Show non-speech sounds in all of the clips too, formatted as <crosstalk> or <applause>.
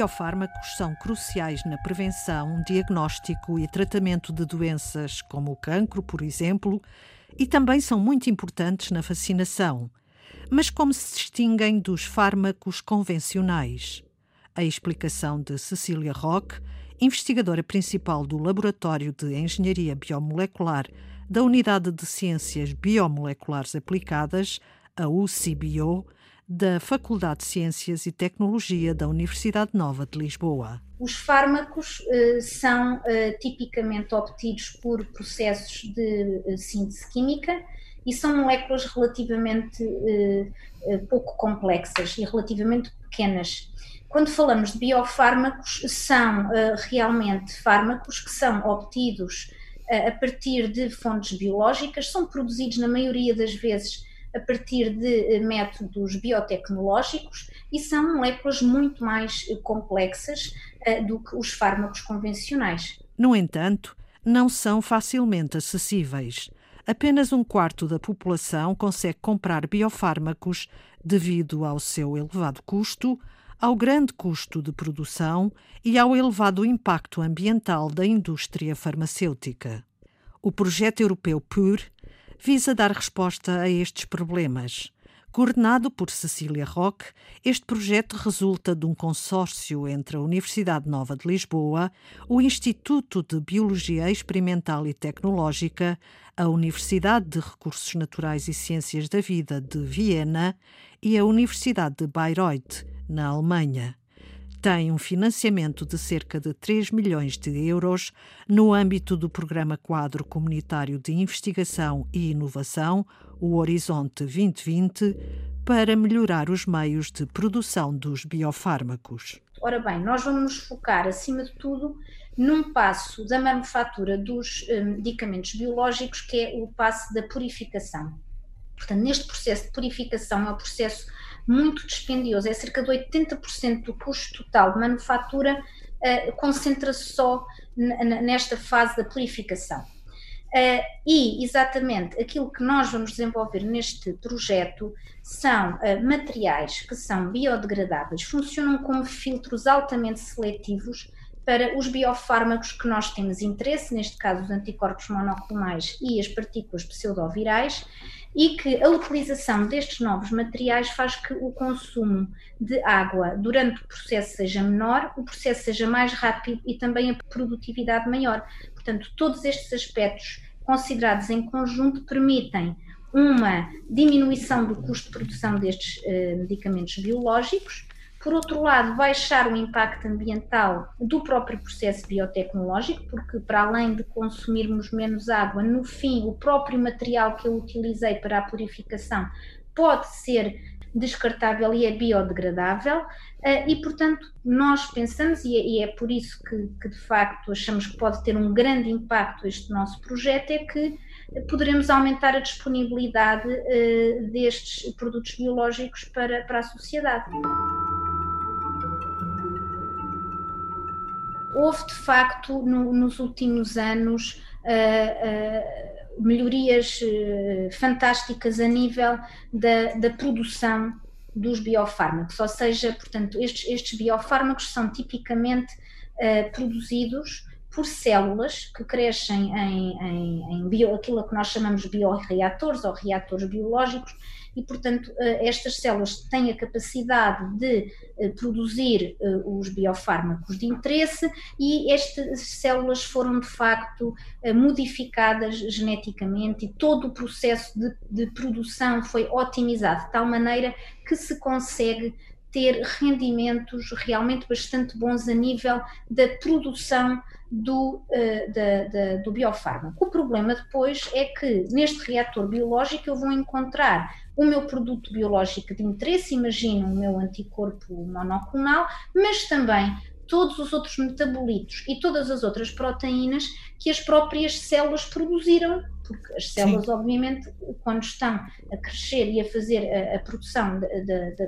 Os biofármacos são cruciais na prevenção, diagnóstico e tratamento de doenças como o cancro, por exemplo, e também são muito importantes na vacinação. Mas como se distinguem dos fármacos convencionais? A explicação de Cecília Roque, investigadora principal do Laboratório de Engenharia Biomolecular da Unidade de Ciências Biomoleculares Aplicadas, a UCBio, da Faculdade de Ciências e Tecnologia da Universidade Nova de Lisboa. Os fármacos uh, são uh, tipicamente obtidos por processos de uh, síntese química e são moléculas relativamente pouco complexas e relativamente pequenas. Quando falamos de biofármacos, são realmente fármacos que são obtidos a partir de fontes biológicas, são produzidos na maioria das vezes a partir de eh, métodos biotecnológicos e são moléculas muito mais eh, complexas uh, do que os fármacos convencionais. No entanto, não são facilmente acessíveis. Apenas um quarto da população consegue comprar biofármacos devido ao seu elevado custo, ao grande custo de produção e ao elevado impacto ambiental da indústria farmacêutica. O projeto europeu PUR visa dar resposta a estes problemas. Coordenado por Cecília Roque, este projeto resulta de um consórcio entre a Universidade Nova de Lisboa, o Instituto de Biologia Experimental e Tecnológica, a Universidade de Recursos Naturais e Ciências da Vida de Viena e a Universidade de Bayreuth, na Alemanha tem um financiamento de cerca de 3 milhões de euros no âmbito do Programa Quadro Comunitário de Investigação e Inovação, o Horizonte 2020, para melhorar os meios de produção dos biofármacos. Ora bem, nós vamos nos focar, acima de tudo, num passo da manufatura dos eh, medicamentos biológicos, que é o passo da purificação. Portanto, neste processo de purificação é o processo muito dispendioso, é cerca de 80% do custo total de manufatura uh, concentra-se só nesta fase da purificação. Uh, e exatamente aquilo que nós vamos desenvolver neste projeto são uh, materiais que são biodegradáveis, funcionam como filtros altamente seletivos para os biofármacos que nós temos interesse, neste caso os anticorpos monoclonais e as partículas pseudovirais, e que a utilização destes novos materiais faz que o consumo de água durante o processo seja menor, o processo seja mais rápido e também a produtividade maior. Portanto, todos estes aspectos considerados em conjunto permitem uma diminuição do custo de produção destes eh, medicamentos biológicos por outro lado, baixar o impacto ambiental do próprio processo biotecnológico, porque para além de consumirmos menos água, no fim, o próprio material que eu utilizei para a purificação pode ser descartável e é biodegradável, eh, e portanto nós pensamos, e é, por isso que, que de facto achamos que pode ter um grande impacto este nosso projeto, é que poderemos aumentar a disponibilidade eh, destes produtos biológicos para, para a sociedade. Houve de facto no, nos últimos anos uh, uh, melhorias uh, fantásticas a nível da, da, produção dos biofármacos, ou seja, portanto, estes, estes biofármacos são tipicamente produzidos por células que crescem em, em, em bio, aquilo que nós chamamos de bioreatores ou reatores biológicos e, portanto, eh, estas células têm a capacidade de eh, produzir eh, os biofármacos de interesse e estas células foram, de facto, modificadas geneticamente e todo o processo de, de produção foi otimizado de tal maneira que se consegue ter rendimentos realmente bastante bons a nível da produção do, da, da, do biofármaco. O problema depois é que neste reator biológico eu vou encontrar o meu produto biológico de interesse, imagino o meu anticorpo monoclonal, mas também todos os outros metabolitos e todas as outras proteínas que as próprias células produziram, porque as células, Sim. obviamente, quando estão a crescer e a fazer a, a produção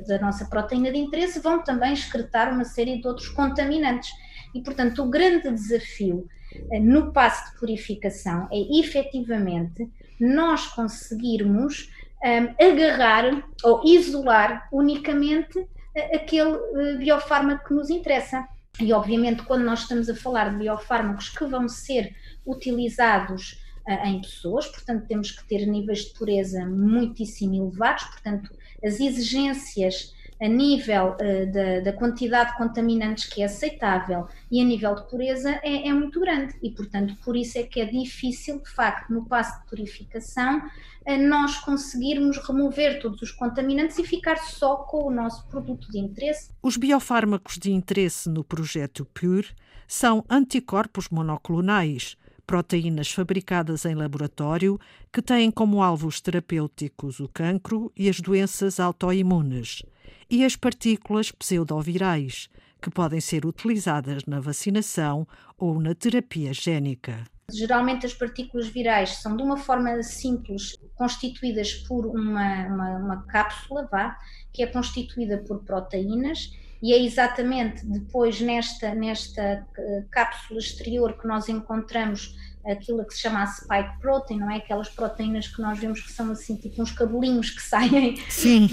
da nossa proteína de interesse, vão também excretar uma série de outros contaminantes. E, portanto, o grande desafio eh, no passo de purificação é efetivamente nós conseguirmos um, agarrar ou isolar unicamente aquele biofármaco que nos interessa. E, obviamente, quando nós estamos a falar de biofármacos que vão ser utilizados uh, em pessoas, portanto, temos que ter níveis de pureza muitíssimo elevados, portanto, as exigências a nível uh, da, da, quantidade de contaminantes que é aceitável e a nível de pureza é, é, muito grande e, portanto, por isso é que é difícil, de facto, no passo de purificação, uh, nós conseguirmos remover todos os contaminantes e ficar só com o nosso produto de interesse. Os biofármacos de interesse no projeto PURE são anticorpos monoclonais, proteínas fabricadas em laboratório que têm como alvos terapêuticos o cancro e as doenças autoimunes e as partículas pseudovirais, que podem ser utilizadas na vacinação ou na terapia génica. Geralmente as partículas virais são de uma forma simples constituídas por uma, uma, uma cápsula, vá, que é constituída por proteínas e é exatamente depois nesta, nesta eh, cápsula exterior que nós encontramos aquilo que se chama a spike protein, não é? Aquelas proteínas que nós vemos que são assim, tipo uns cabelinhos que <laughs> saem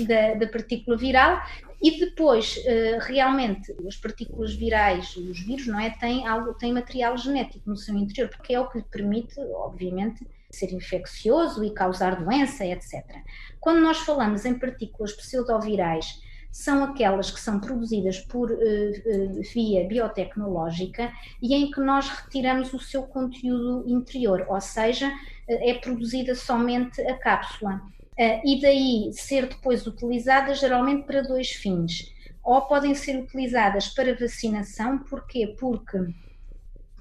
da, da, partícula viral. E depois, uh, realmente, as partículas virais, os vírus, não é? Têm, algo, têm material genético no seu interior, porque é o que lhe permite, obviamente, ser infeccioso e causar doença, etc. Quando nós falamos em partículas pseudovirais, são aquelas que são produzidas por uh, uh, via biotecnológica e em que nós retiramos o seu conteúdo interior, ou seja, uh, é produzida somente a cápsula. e daí ser depois utilizada geralmente para dois fins. Ou podem ser utilizadas para vacinação, porquê? Porque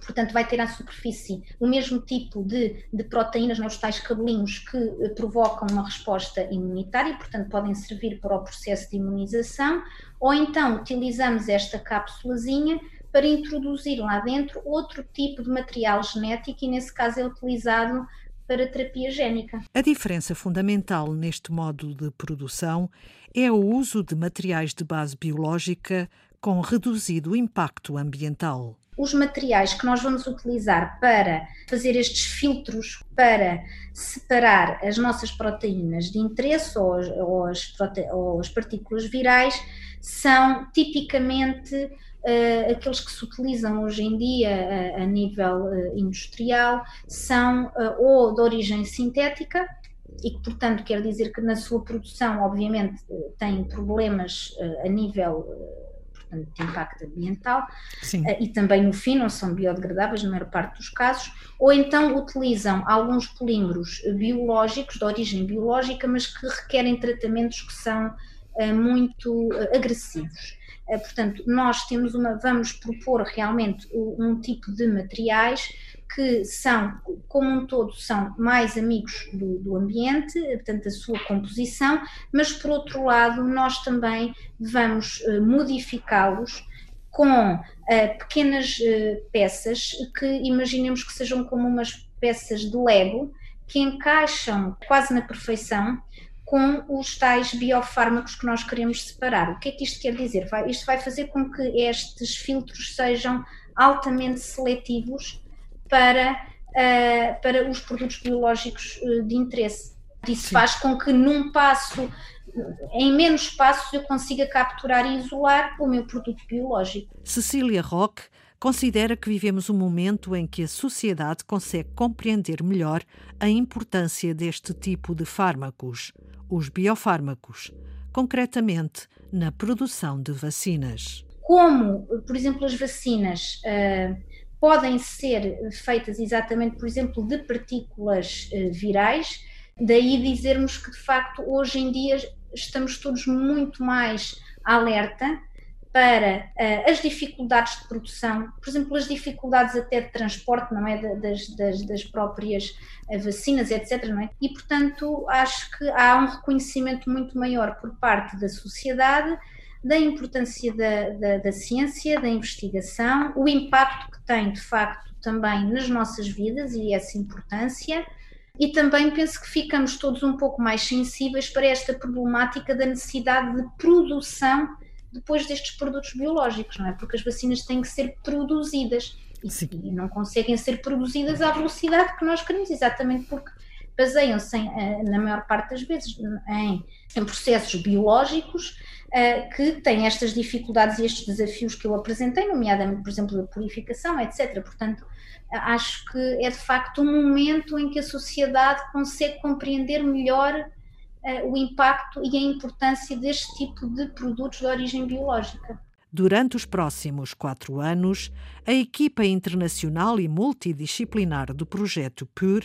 portanto vai ter à superfície o mesmo tipo de, de proteínas, né, os tais cabelinhos que eh, provocam uma resposta imunitária, portanto podem servir para o processo de imunização, ou então utilizamos esta cápsulazinha para introduzir lá dentro outro tipo de material genético e nesse caso é utilizado para terapia génica. A diferença fundamental neste modo de produção é o uso de materiais de base biológica com reduzido impacto ambiental. Os materiais que nós vamos utilizar para fazer estes filtros para separar as nossas proteínas de interesse ou as, ou as, ou as partículas virais são tipicamente uh, aqueles que se utilizam hoje em dia uh, a nível uh, industrial, são ou de origem sintética, e que, portanto, quer dizer que na sua produção, obviamente, tem problemas a nível portanto, de impacto ambiental, uh, e também no fim não são biodegradáveis na maior parte dos casos, ou então utilizam alguns polímeros biológicos, de origem biológica, mas que requerem tratamentos que são uh, muito uh, agressivos. portanto, nós temos uma, vamos propor realmente um tipo de materiais que são, como um todo, são mais amigos do, do, ambiente, portanto, da sua composição, mas por outro lado, nós também vamos uh, modificá-los com uh, pequenas uh, peças que imaginemos que sejam como umas peças de Lego que encaixam quase na perfeição com os tais biofármacos que nós queremos separar. O que é que isto quer dizer? Vai, isto vai fazer com que estes filtros sejam altamente seletivos para, uh, para os produtos biológicos uh, de interesse. Isso Sim. faz com que num passo, em menos passos, eu consiga capturar e isolar o meu produto biológico. Cecília Roque considera que vivemos um momento em que a sociedade consegue compreender melhor a importância deste tipo de fármacos, os biofármacos, concretamente na produção de vacinas. Como, por exemplo, as vacinas uh, podem ser feitas exatamente, por exemplo, de partículas uh, virais, daí dizermos que de facto hoje em dia estamos todos muito mais alerta para uh, as dificuldades de produção, por exemplo, as dificuldades até de transporte, não é, das, das, das próprias uh, vacinas, etc, não é? E portanto acho que há um reconhecimento muito maior por parte da sociedade da importância da, da, da, ciência, da investigação, o impacto que tem de facto também nas nossas vidas e essa importância, e também penso que ficamos todos um pouco mais sensíveis para esta problemática da necessidade de produção depois destes produtos biológicos, não é? Porque as vacinas têm que ser produzidas e, e não conseguem ser produzidas à velocidade que nós queremos, exatamente porque baseiam-se, na maior parte das vezes, em, em processos biológicos uh, que têm estas dificuldades e estes desafios que eu apresentei, nomeadamente, por exemplo, da purificação, etc. Portanto, acho que é de facto um momento em que a sociedade consegue compreender melhor uh, o impacto e a importância deste tipo de produtos de origem biológica. Durante os próximos quatro anos, a equipa internacional e multidisciplinar do projeto PUR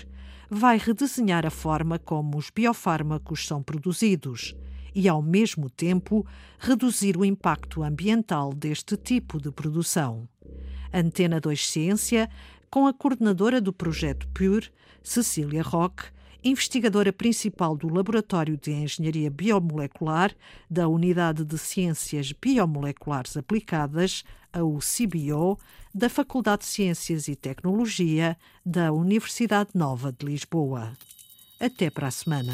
vai redesenhar a forma como os biofármacos são produzidos e, ao mesmo tempo, reduzir o impacto ambiental deste tipo de produção. Antena 2 Ciência, com a coordenadora do projeto PUR, Cecília Roque, investigadora principal do Laboratório de Engenharia Biomolecular da Unidade de Ciências Biomoleculares Aplicadas, a UCBio, da Faculdade de Ciências e Tecnologia da Universidade Nova de Lisboa. Até para a semana.